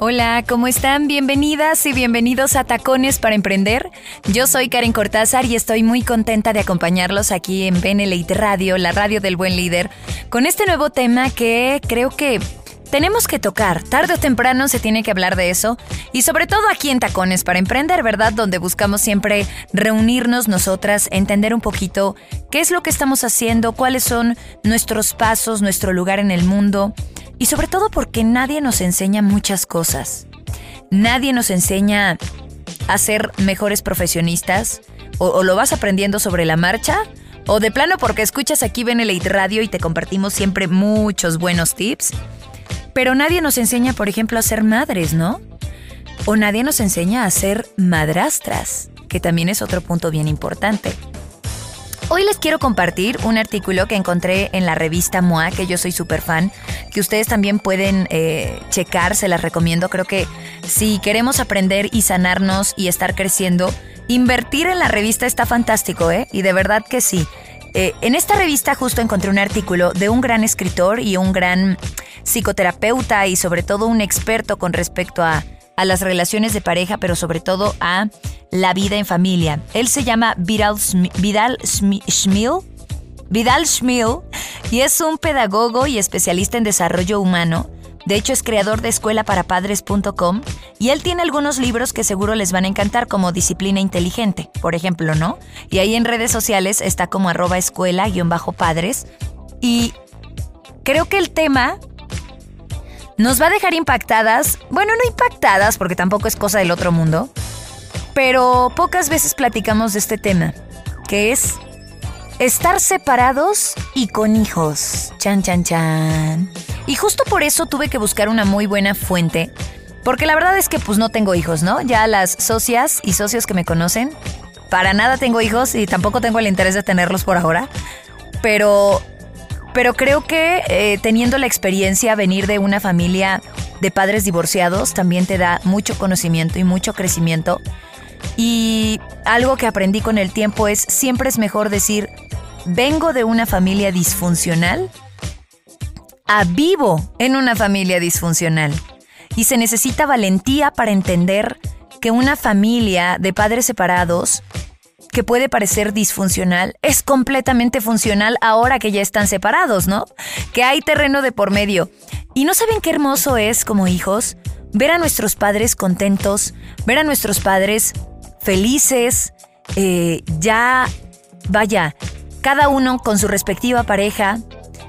Hola, ¿cómo están? Bienvenidas y bienvenidos a Tacones para Emprender. Yo soy Karen Cortázar y estoy muy contenta de acompañarlos aquí en Benelite Radio, la radio del buen líder, con este nuevo tema que creo que tenemos que tocar. Tarde o temprano se tiene que hablar de eso. Y sobre todo aquí en Tacones para Emprender, ¿verdad? Donde buscamos siempre reunirnos nosotras, entender un poquito qué es lo que estamos haciendo, cuáles son nuestros pasos, nuestro lugar en el mundo. Y sobre todo porque nadie nos enseña muchas cosas. Nadie nos enseña a ser mejores profesionistas. O, lo vas aprendiendo sobre la marcha. O de plano porque escuchas aquí Benelite Radio y te compartimos siempre muchos buenos tips. Pero nadie nos enseña, por ejemplo, a ser madres, ¿no? O nadie nos enseña a ser madrastras, que también es otro punto bien importante. Hoy les quiero compartir un artículo que encontré en la revista MOA, que yo soy súper fan, que ustedes también pueden eh, checar, se las recomiendo. Creo que si queremos aprender y sanarnos y estar creciendo, invertir en la revista está fantástico, ¿eh? Y de verdad que sí. Eh, en esta revista justo encontré un artículo de un gran escritor y un gran psicoterapeuta y sobre todo un experto con respecto a a las relaciones de pareja, pero sobre todo a la vida en familia. Él se llama Vidal, Vidal Schmil. Vidal Schmil y es un pedagogo y especialista en desarrollo humano. De hecho, es creador de escuelaparapadres.com y él tiene algunos libros que seguro les van a encantar, como Disciplina Inteligente, por ejemplo, ¿no? Y ahí en redes sociales está como arroba escuela-padres. Y creo que el tema nos va a dejar impactadas, bueno, no impactadas porque tampoco es cosa del otro mundo, pero pocas veces platicamos de este tema, que es estar separados y con hijos. Chan, chan, chan. Y justo por eso tuve que buscar una muy buena fuente, porque la verdad es que pues no tengo hijos, ¿no? Ya las socias y socios que me conocen, para nada tengo hijos y tampoco tengo el interés de tenerlos por ahora, pero pero creo que eh, teniendo la experiencia, venir de una familia de padres divorciados también te da mucho conocimiento y mucho crecimiento. Y algo que aprendí con el tiempo es, siempre es mejor decir, vengo de una familia disfuncional a vivo en una familia disfuncional. Y se necesita valentía para entender que una familia de padres separados que puede parecer disfuncional es completamente funcional ahora que ya están separados, ¿no? Que hay terreno de por medio. ¿Y no saben qué hermoso es como hijos ver a nuestros padres contentos, ver a nuestros padres felices, eh, ya, vaya, cada uno con su respectiva pareja?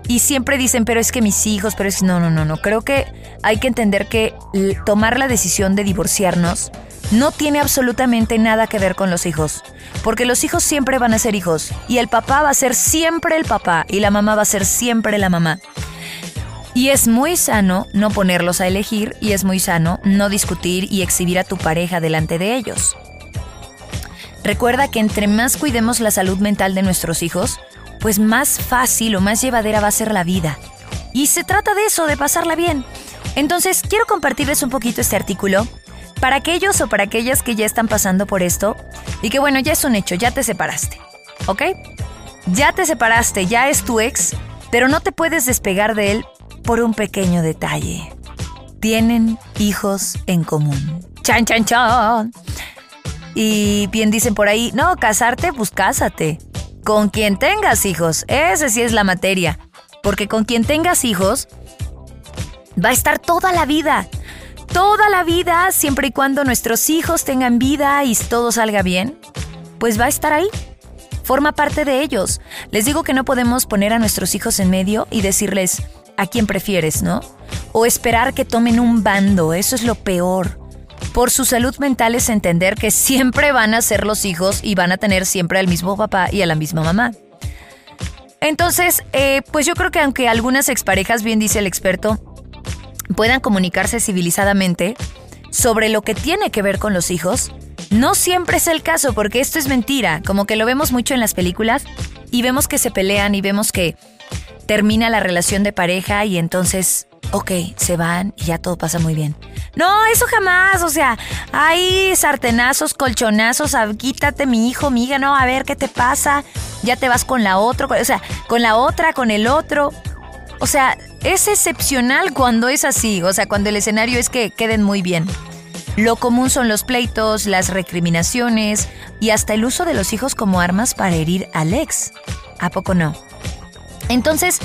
Y siempre dicen, pero es que mis hijos, pero es... No, no, no, no. Creo que hay que entender que tomar la decisión de divorciarnos no tiene absolutamente nada que ver con los hijos, porque los hijos siempre van a ser hijos y el papá va a ser siempre el papá y la mamá va a ser siempre la mamá. Y es muy sano no ponerlos a elegir y es muy sano no discutir y exhibir a tu pareja delante de ellos. Recuerda que entre más cuidemos la salud mental de nuestros hijos, pues más fácil o más llevadera va a ser la vida. Y se trata de eso, de pasarla bien. Entonces, quiero compartirles un poquito este artículo para aquellos o para aquellas que ya están pasando por esto y que bueno, ya es un hecho, ya te separaste, ¿ok? Ya te separaste, ya es tu ex, pero no te puedes despegar de él por un pequeño detalle. Tienen hijos en común. Chan, chan, chan. Y bien dicen por ahí, no, casarte, pues cásate. Con quien tengas hijos, ese sí es la materia. Porque con quien tengas hijos, va a estar toda la vida toda la vida, siempre y cuando nuestros hijos tengan vida y todo salga bien, pues va a estar ahí. Forma parte de ellos. Les digo que no podemos poner a nuestros hijos en medio y decirles a quién prefieres, ¿no? O esperar que tomen un bando, eso es lo peor. Por su salud mental es entender que siempre van a ser los hijos y van a tener siempre al mismo papá y a la misma mamá. Entonces, eh, pues yo creo que aunque algunas exparejas, bien dice el experto, puedan comunicarse civilizadamente sobre lo que tiene que ver con los hijos, no siempre es el caso, porque esto es mentira, como que lo vemos mucho en las películas y vemos que se pelean y vemos que termina la relación de pareja y entonces, ok, se van y ya todo pasa muy bien. No, eso jamás, o sea, hay sartenazos, colchonazos, quítate mi hijo, miga, no, a ver qué te pasa, ya te vas con la otra, o sea, con la otra, con el otro. O sea, es excepcional cuando es así, o sea, cuando el escenario es que queden muy bien. Lo común son los pleitos, las recriminaciones y hasta el uso de los hijos como armas para herir al ex. ¿A poco no? Entonces,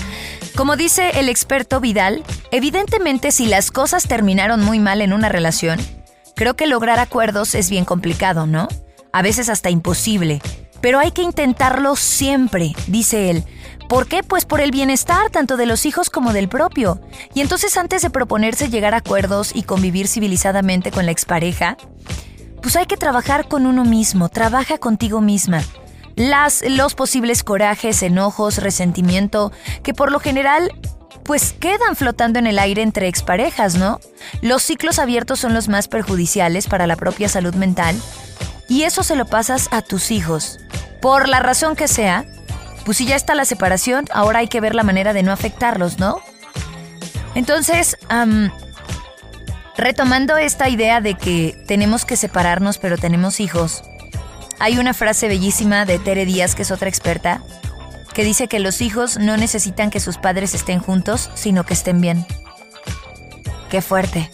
como dice el experto Vidal, evidentemente si las cosas terminaron muy mal en una relación, creo que lograr acuerdos es bien complicado, ¿no? A veces hasta imposible. Pero hay que intentarlo siempre, dice él, ¿Por qué? Pues por el bienestar tanto de los hijos como del propio. Y entonces antes de proponerse llegar a acuerdos y convivir civilizadamente con la expareja, pues hay que trabajar con uno mismo, trabaja contigo misma. Las, los posibles corajes, enojos, resentimiento, que por lo general pues quedan flotando en el aire entre exparejas, ¿no? Los ciclos abiertos son los más perjudiciales para la propia salud mental y eso se lo pasas a tus hijos. Por la razón que sea, pues si ya está la separación, ahora hay que ver la manera de no afectarlos, ¿no? Entonces, retomando esta idea de que tenemos que separarnos pero tenemos hijos, hay una frase bellísima de Tere Díaz, que es otra experta, que dice que los hijos no necesitan que sus padres estén juntos, sino que estén bien. Qué fuerte.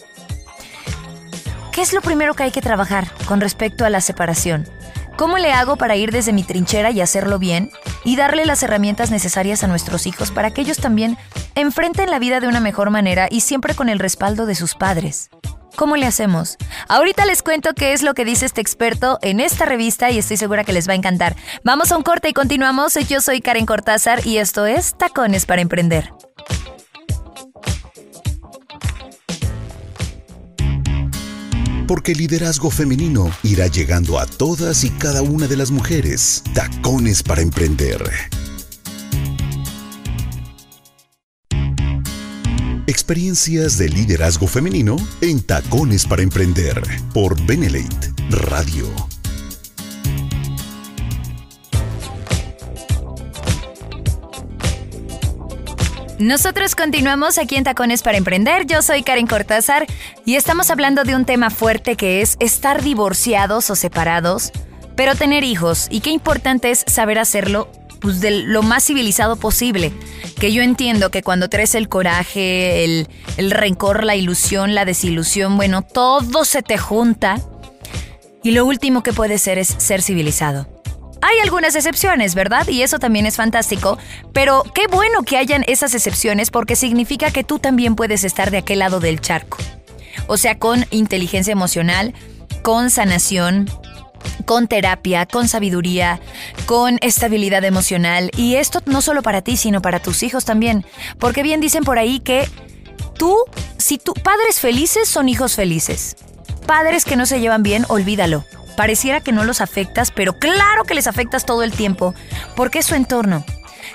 ¿Qué es lo primero que hay que trabajar con respecto a la separación? ¿Cómo le hago para ir desde mi trinchera y hacerlo bien? Y darle las herramientas necesarias a nuestros hijos para que ellos también enfrenten la vida de una mejor manera y siempre con el respaldo de sus padres. ¿Cómo le hacemos? Ahorita les cuento qué es lo que dice este experto en esta revista y estoy segura que les va a encantar. Vamos a un corte y continuamos. Yo soy Karen Cortázar y esto es Tacones para Emprender. Porque el liderazgo femenino irá llegando a todas y cada una de las mujeres. Tacones para emprender. Experiencias de liderazgo femenino en Tacones para emprender por Benelate Radio. Nosotros continuamos aquí en Tacones para Emprender. Yo soy Karen Cortázar y estamos hablando de un tema fuerte que es estar divorciados o separados, pero tener hijos. Y qué importante es saber hacerlo pues, de lo más civilizado posible. Que yo entiendo que cuando traes el coraje, el, el rencor, la ilusión, la desilusión, bueno, todo se te junta. Y lo último que puede ser es ser civilizado. Hay algunas excepciones, ¿verdad? Y eso también es fantástico, pero qué bueno que hayan esas excepciones porque significa que tú también puedes estar de aquel lado del charco. O sea, con inteligencia emocional, con sanación, con terapia, con sabiduría, con estabilidad emocional. Y esto no solo para ti, sino para tus hijos también. Porque bien dicen por ahí que tú, si tú, padres felices son hijos felices. Padres que no se llevan bien, olvídalo. Pareciera que no los afectas, pero claro que les afectas todo el tiempo, porque es su entorno.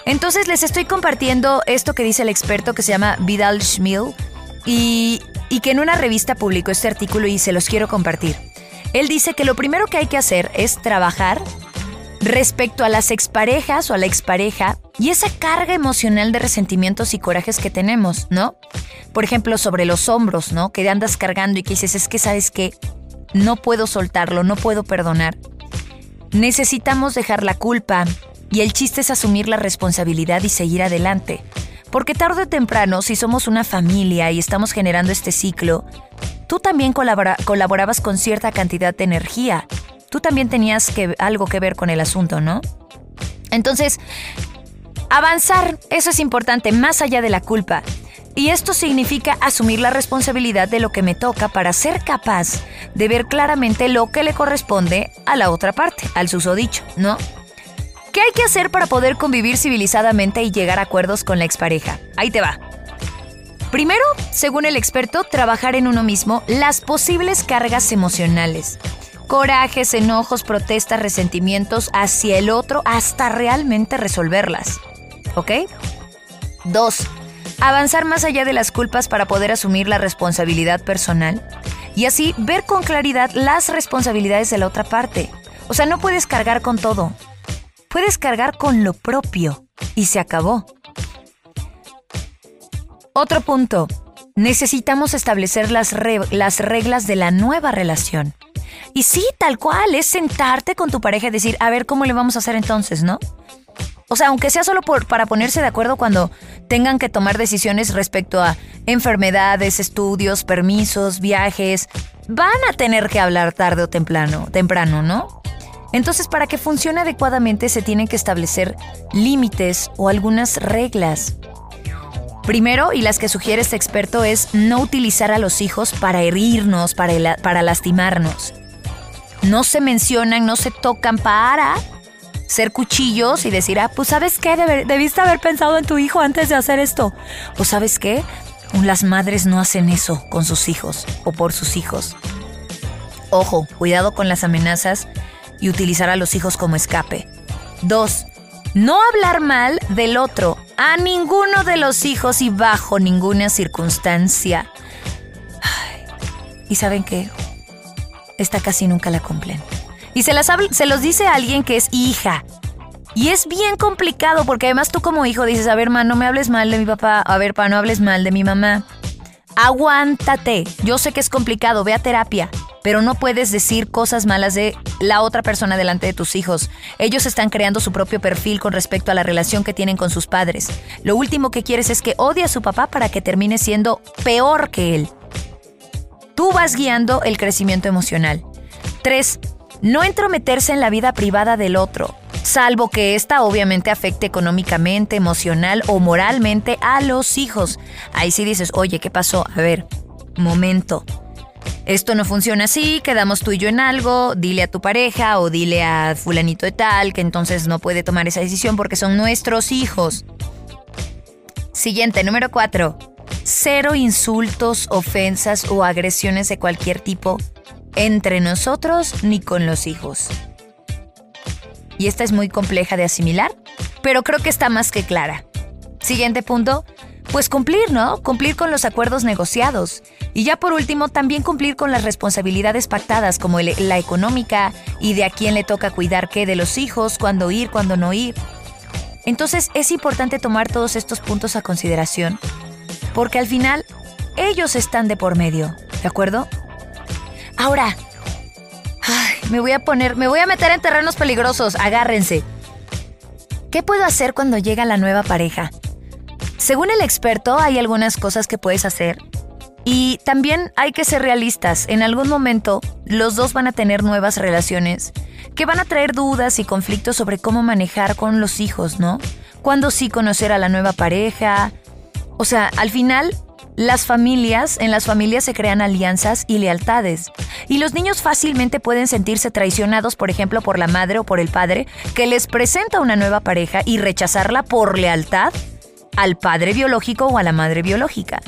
Entonces les estoy compartiendo esto que dice el experto que se llama Vidal Schmil y, que en una revista publicó este artículo y se los quiero compartir. Él dice que lo primero que hay que hacer es trabajar respecto a las exparejas o a la expareja y esa carga emocional de resentimientos y corajes que tenemos, ¿no? Por ejemplo, sobre los hombros, ¿no? Que andas cargando y que dices, es que sabes que no puedo soltarlo, no puedo perdonar. Necesitamos dejar la culpa y el chiste es asumir la responsabilidad y seguir adelante. Porque tarde o temprano, si somos una familia y estamos generando este ciclo, tú también colaborabas con cierta cantidad de energía. Tú también tenías algo que ver con el asunto, ¿no? Entonces, avanzar, eso es importante, más allá de la culpa. Y esto significa asumir la responsabilidad de lo que me toca para ser capaz de ver claramente lo que le corresponde a la otra parte, al susodicho, ¿no? ¿Qué hay que hacer para poder convivir civilizadamente y llegar a acuerdos con la expareja? Ahí te va. Primero, según el experto, trabajar en uno mismo las posibles cargas emocionales. Corajes, enojos, protestas, resentimientos hacia el otro hasta realmente resolverlas. ¿Ok? Dos, avanzar más allá de las culpas para poder asumir la responsabilidad personal y así ver con claridad las responsabilidades de la otra parte. O sea, no puedes cargar con todo. Puedes cargar con lo propio y se acabó. Otro punto. Necesitamos establecer las, las reglas de la nueva relación. Y sí, tal cual, es sentarte con tu pareja y decir, a ver, ¿cómo le vamos a hacer entonces, no? O sea, aunque sea solo para ponerse de acuerdo cuando tengan que tomar decisiones respecto a enfermedades, estudios, permisos, viajes, van a tener que hablar tarde o temprano, temprano, ¿no? Entonces, para que funcione adecuadamente se tienen que establecer límites o algunas reglas. Primero, y las que sugiere este experto, es no utilizar a los hijos para herirnos, para, para lastimarnos. No se mencionan, no se tocan para ser cuchillos y decir, ah, pues sabes qué, debiste haber pensado en tu hijo antes de hacer esto. Pues sabes qué, las madres no hacen eso con sus hijos o por sus hijos. Ojo, cuidado con las amenazas y utilizar a los hijos como escape. Dos, no hablar mal del otro a ninguno de los hijos y bajo ninguna circunstancia. ¿Y saben qué? Esta casi nunca la cumplen. Y se, las se los dice a alguien que es hija. Y es bien complicado porque además tú como hijo dices, a ver, ma, no me hables mal de mi papá, a ver, pa, no hables mal de mi mamá. Aguántate. Yo sé que es complicado, ve a terapia, pero no puedes decir cosas malas de la otra persona delante de tus hijos. Ellos están creando su propio perfil con respecto a la relación que tienen con sus padres. Lo último que quieres es que odie a su papá para que termine siendo peor que él. Tú vas guiando el crecimiento emocional. 3. No entrometerse en la vida privada del otro, salvo que ésta obviamente afecte económicamente, emocional o moralmente a los hijos. Ahí sí dices, oye, ¿qué pasó? A ver, momento. Esto no funciona así, quedamos tú y yo en algo, dile a tu pareja o dile a fulanito de tal que entonces no puede tomar esa decisión porque son nuestros hijos. Siguiente, número 4. Cero insultos, ofensas o agresiones de cualquier tipo entre nosotros ni con los hijos. Y esta es muy compleja de asimilar, pero creo que está más que clara. Siguiente punto, pues cumplir, ¿no? Cumplir con los acuerdos negociados. Y ya por último, también cumplir con las responsabilidades pactadas, como la económica y de a quién le toca cuidar qué de los hijos, cuándo ir, cuándo no ir. Entonces es importante tomar todos estos puntos a consideración, porque al final ellos están de por medio, ¿de acuerdo? Ahora, me voy a poner, me voy a meter en terrenos peligrosos, agárrense. ¿Qué puedo hacer cuando llega la nueva pareja? Según el experto, hay algunas cosas que puedes hacer. Y también hay que ser realistas. En algún momento, los dos van a tener nuevas relaciones que van a traer dudas y conflictos sobre cómo manejar con los hijos, ¿no? Cuándo sí conocer a la nueva pareja. O sea, al final, las familias, en las familias se crean alianzas y lealtades. Y los niños fácilmente pueden sentirse traicionados, por ejemplo, por la madre o por el padre, que les presenta una nueva pareja y rechazarla por lealtad al padre biológico o a la madre biológica.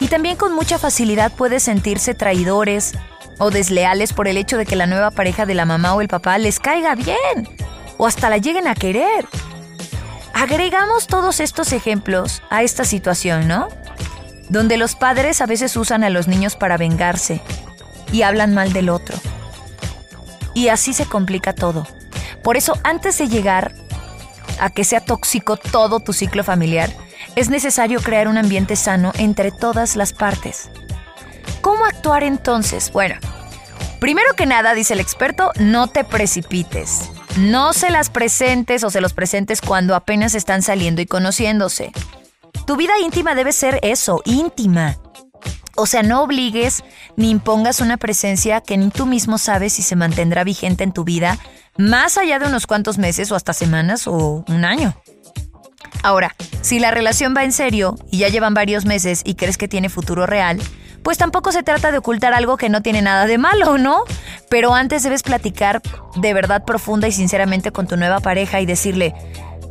Y también con mucha facilidad puede sentirse traidores o desleales por el hecho de que la nueva pareja de la mamá o el papá les caiga bien o hasta la lleguen a querer. Agregamos todos estos ejemplos a esta situación, ¿no? Donde los padres a veces usan a los niños para vengarse y hablan mal del otro. Y así se complica todo. Por eso, antes de llegar a que sea tóxico todo tu ciclo familiar, es necesario crear un ambiente sano entre todas las partes. ¿Cómo actuar entonces? Bueno, primero que nada, dice el experto, no te precipites. No se las presentes o se los presentes cuando apenas están saliendo y conociéndose. Tu vida íntima debe ser eso, íntima. O sea, no obligues ni impongas una presencia que ni tú mismo sabes si se mantendrá vigente en tu vida más allá de unos cuantos meses o hasta semanas o un año. Ahora, si la relación va en serio y ya llevan varios meses y crees que tiene futuro real, pues tampoco se trata de ocultar algo que no tiene nada de malo, ¿no? Pero antes debes platicar de verdad profunda y sinceramente con tu nueva pareja y decirle,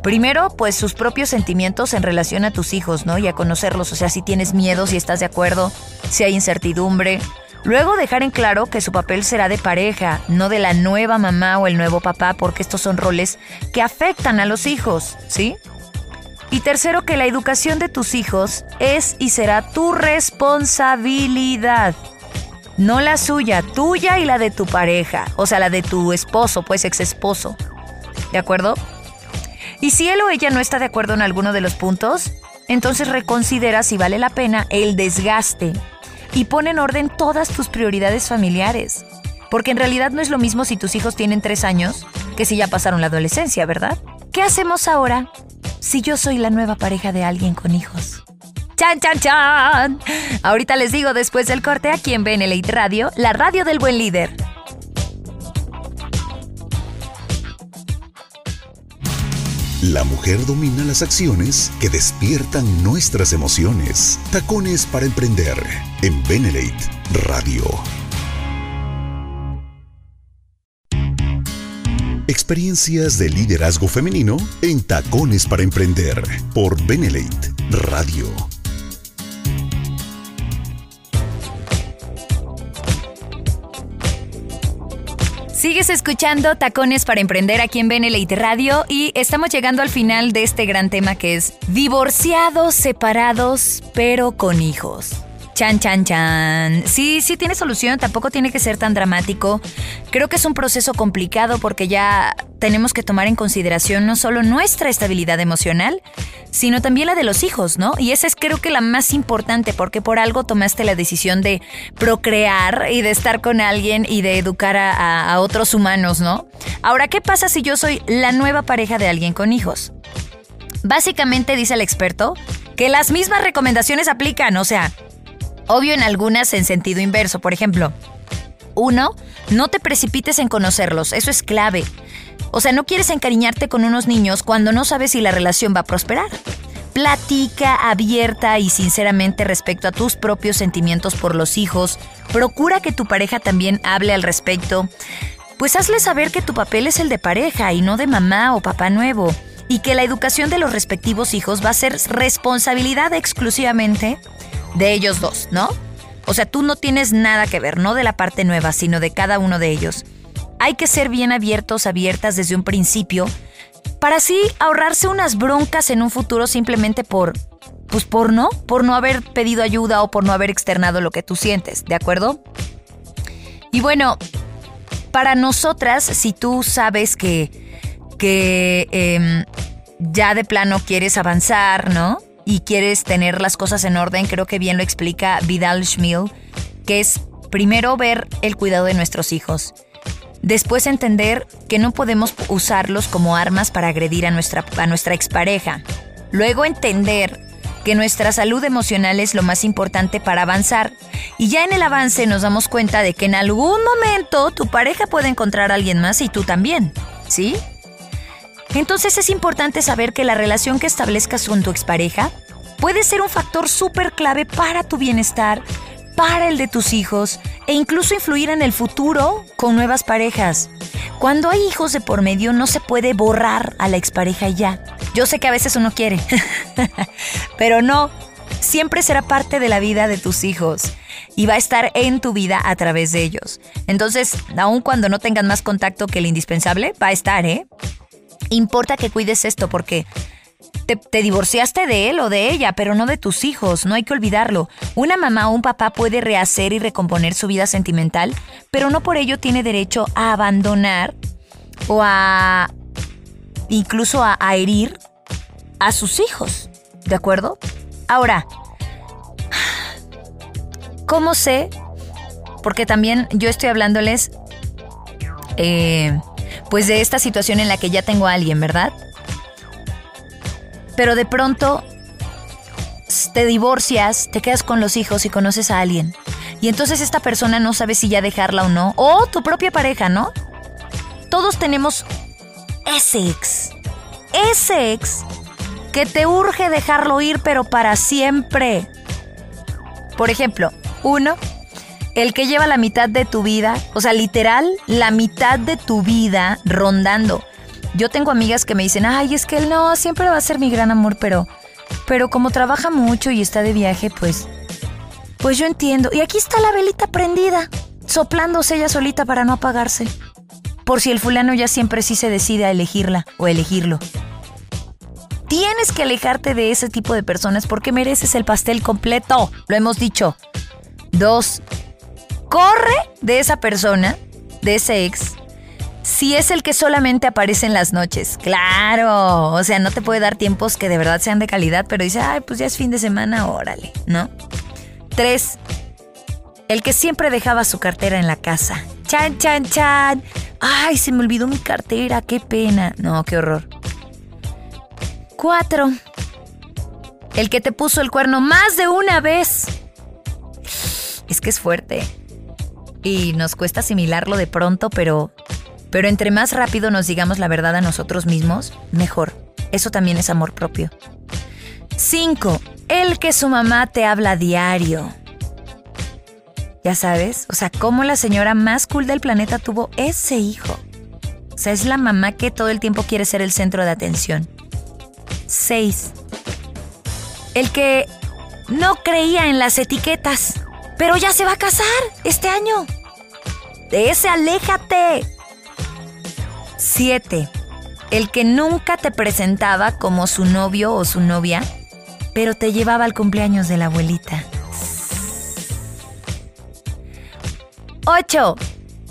Primero, pues sus propios sentimientos en relación a tus hijos, ¿no? Y a conocerlos, o sea, si tienes miedo, si estás de acuerdo, si hay incertidumbre. Luego dejar en claro que su papel será de pareja, no de la nueva mamá o el nuevo papá, porque estos son roles que afectan a los hijos, ¿sí? Y tercero, que la educación de tus hijos es y será tu responsabilidad. No la suya, tuya y la de tu pareja. O sea, la de tu esposo, pues ex esposo. ¿De acuerdo? Y si él o ella no está de acuerdo en alguno de los puntos, entonces reconsidera si vale la pena el desgaste y pon en orden todas tus prioridades familiares. Porque en realidad no es lo mismo si tus hijos tienen tres años que si ya pasaron la adolescencia, ¿verdad? ¿Qué hacemos ahora si yo soy la nueva pareja de alguien con hijos? ¡Chan, chan, chan! Ahorita les digo después del corte aquí en Benelite Radio, la radio del buen líder. La mujer domina las acciones que despiertan nuestras emociones. Tacones para emprender en Benelate Radio. Experiencias de liderazgo femenino en Tacones para Emprender por Benelate Radio. Sigues escuchando Tacones para Emprender aquí en Benelite Radio y estamos llegando al final de este gran tema que es divorciados, separados, pero con hijos. Chan, chan, chan. Sí, sí tiene solución, tampoco tiene que ser tan dramático. Creo que es un proceso complicado porque ya tenemos que tomar en consideración no solo nuestra estabilidad emocional, sino también la de los hijos, ¿no? Y esa es creo que la más importante porque por algo tomaste la decisión de procrear y de estar con alguien y de educar a, otros humanos, ¿no? Ahora, ¿qué pasa si yo soy la nueva pareja de alguien con hijos? Básicamente dice el experto que las mismas recomendaciones aplican, o sea, Obvio en algunas en sentido inverso. Por ejemplo, uno, no te precipites en conocerlos, eso es clave. O sea, no quieres encariñarte con unos niños cuando no sabes si la relación va a prosperar. Platica abierta y sinceramente respecto a tus propios sentimientos por los hijos. Procura que tu pareja también hable al respecto. Pues hazle saber que tu papel es el de pareja y no de mamá o papá nuevo. Y que la educación de los respectivos hijos va a ser responsabilidad exclusivamente de ellos dos, ¿no? O sea, tú no tienes nada que ver, no de la parte nueva, sino de cada uno de ellos. Hay que ser bien abiertos, abiertas desde un principio, para así ahorrarse unas broncas en un futuro simplemente por, pues por no, por no haber pedido ayuda o por no haber externado lo que tú sientes, ¿de acuerdo? Y bueno, para nosotras, si tú sabes que, que em, ya de plano quieres avanzar, ¿no? Y quieres tener las cosas en orden, creo que bien lo explica Vidal Schmil, que es primero ver el cuidado de nuestros hijos. Después entender que no podemos usarlos como armas para agredir a nuestra, a nuestra expareja. Luego entender que nuestra salud emocional es lo más importante para avanzar. Y ya en el avance nos damos cuenta de que en algún momento tu pareja puede encontrar a alguien más y tú también. ¿Sí? Entonces es importante saber que la relación que establezcas con tu expareja puede ser un factor súper clave para tu bienestar, para el de tus hijos e incluso influir en el futuro con nuevas parejas. Cuando hay hijos de por medio no se puede borrar a la expareja ya. Yo sé que a veces uno quiere, pero no, siempre será parte de la vida de tus hijos y va a estar en tu vida a través de ellos. Entonces, aun cuando no tengan más contacto que el indispensable, va a estar, ¿eh? Importa que cuides esto porque te, divorciaste de él o de ella, pero no de tus hijos, no hay que olvidarlo. Una mamá o un papá puede rehacer y recomponer su vida sentimental, pero no por ello tiene derecho a abandonar o a incluso a, a herir a sus hijos, ¿de acuerdo? Ahora, ¿cómo sé? Porque también yo estoy hablándoles eh, pues de esta situación en la que ya tengo a alguien, ¿verdad? Pero de pronto te divorcias, te quedas con los hijos y conoces a alguien. Y entonces esta persona no sabe si ya dejarla o no. O tu propia pareja, ¿no? Todos tenemos ese ex. Ese ex que te urge dejarlo ir, pero para siempre. Por ejemplo, uno el que lleva la mitad de tu vida, o sea, literal, la mitad de tu vida rondando. Yo tengo amigas que me dicen, ay, es que él no, siempre va a ser mi gran amor, pero, pero como trabaja mucho y está de viaje, pues, pues yo entiendo. Y aquí está la velita prendida, soplándose ella solita para no apagarse. Por si el fulano ya siempre sí se decide a elegirla o elegirlo. Tienes que alejarte de ese tipo de personas porque mereces el pastel completo. Lo hemos dicho. Dos, corre de esa persona, de ese ex, si es el que solamente aparece en las noches. Claro, o sea, no te puede dar tiempos que de verdad sean de calidad, pero dice, ay, pues ya es fin de semana, órale, ¿no? Tres, el que siempre dejaba su cartera en la casa. Chan, chan, chan. Ay, se me olvidó mi cartera, qué pena. No, qué horror. Cuatro. El que te puso el cuerno más de una vez. Es que es fuerte. Y nos cuesta asimilarlo de pronto, pero pero entre más rápido nos digamos la verdad a nosotros mismos, mejor. Eso también es amor propio. 5. El que su mamá te habla diario. Ya sabes, o sea, cómo la señora más cool del planeta tuvo ese hijo. O sea, es la mamá que todo el tiempo quiere ser el centro de atención. 6. El que no creía en las etiquetas, pero ya se va a casar este año. De ese aléjate. 7. El que nunca te presentaba como su novio o su novia, pero te llevaba al cumpleaños de la abuelita. 8.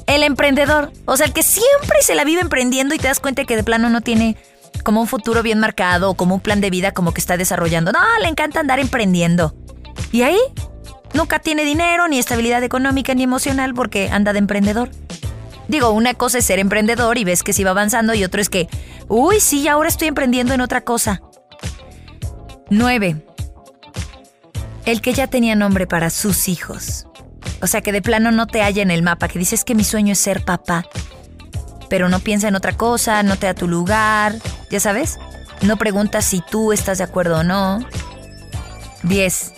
El emprendedor. O sea, el que siempre se la vive emprendiendo y te das cuenta que de plano no tiene como un futuro bien marcado o como un plan de vida como que está desarrollando. No, le encanta andar emprendiendo. Y ahí nunca tiene dinero, ni estabilidad económica, ni emocional porque anda de emprendedor. Digo, una cosa es ser emprendedor y ves que se va avanzando y otro es que, uy, sí, ahora estoy emprendiendo en otra cosa. 9. El que ya tenía nombre para sus hijos. O sea, que de plano no te halla en el mapa, que dices que mi sueño es ser papá, pero no piensa en otra cosa, no te da tu lugar, ya sabes. No pregunta si tú estás de acuerdo o no. 10.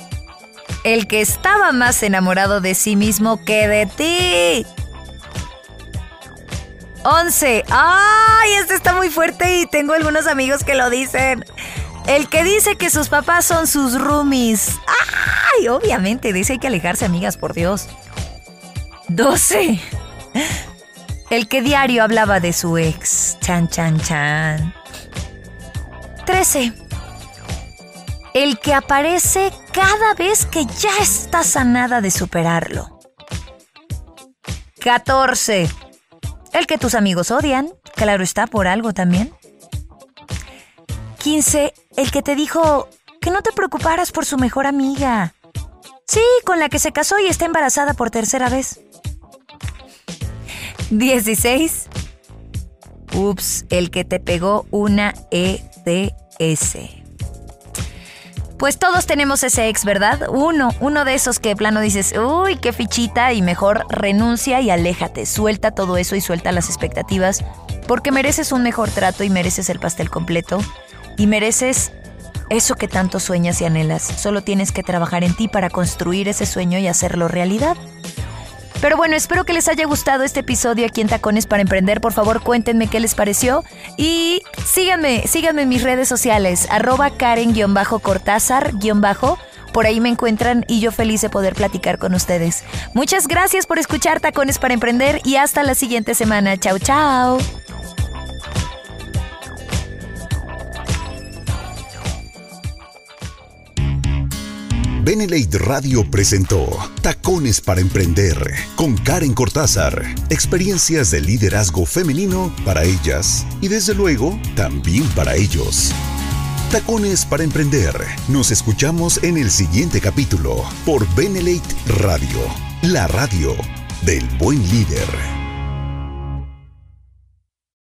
El que estaba más enamorado de sí mismo que de ti. 11. ¡Ay! Este está muy fuerte y tengo algunos amigos que lo dicen. El que dice que sus papás son sus roomies. ¡Ay! Obviamente, dice hay que alejarse, amigas, por Dios. 12. El que diario hablaba de su ex. Chan, chan, chan. 13. El que aparece cada vez que ya está sanada de superarlo. 14. El que tus amigos odian, claro está, por algo también. 15. El que te dijo que no te preocuparas por su mejor amiga. Sí, con la que se casó y está embarazada por tercera vez. 16. Ups, el que te pegó una EDS. Pues todos tenemos ese ex, ¿verdad? Uno, uno de esos que de plano dices, uy, qué fichita y mejor renuncia y aléjate, suelta todo eso y suelta las expectativas, porque mereces un mejor trato y mereces el pastel completo y mereces eso que tanto sueñas y anhelas. Solo tienes que trabajar en ti para construir ese sueño y hacerlo realidad. Pero bueno, espero que les haya gustado este episodio aquí en Tacones para Emprender. Por favor, cuéntenme qué les pareció. Y síganme, síganme en mis redes sociales, arroba Karen-Cortázar- por ahí me encuentran y yo feliz de poder platicar con ustedes. Muchas gracias por escuchar Tacones para Emprender y hasta la siguiente semana. Chao, chao. Benelate Radio presentó Tacones para Emprender con Karen Cortázar. Experiencias de liderazgo femenino para ellas y desde luego también para ellos. Tacones para Emprender. Nos escuchamos en el siguiente capítulo por Benelate Radio, la radio del buen líder.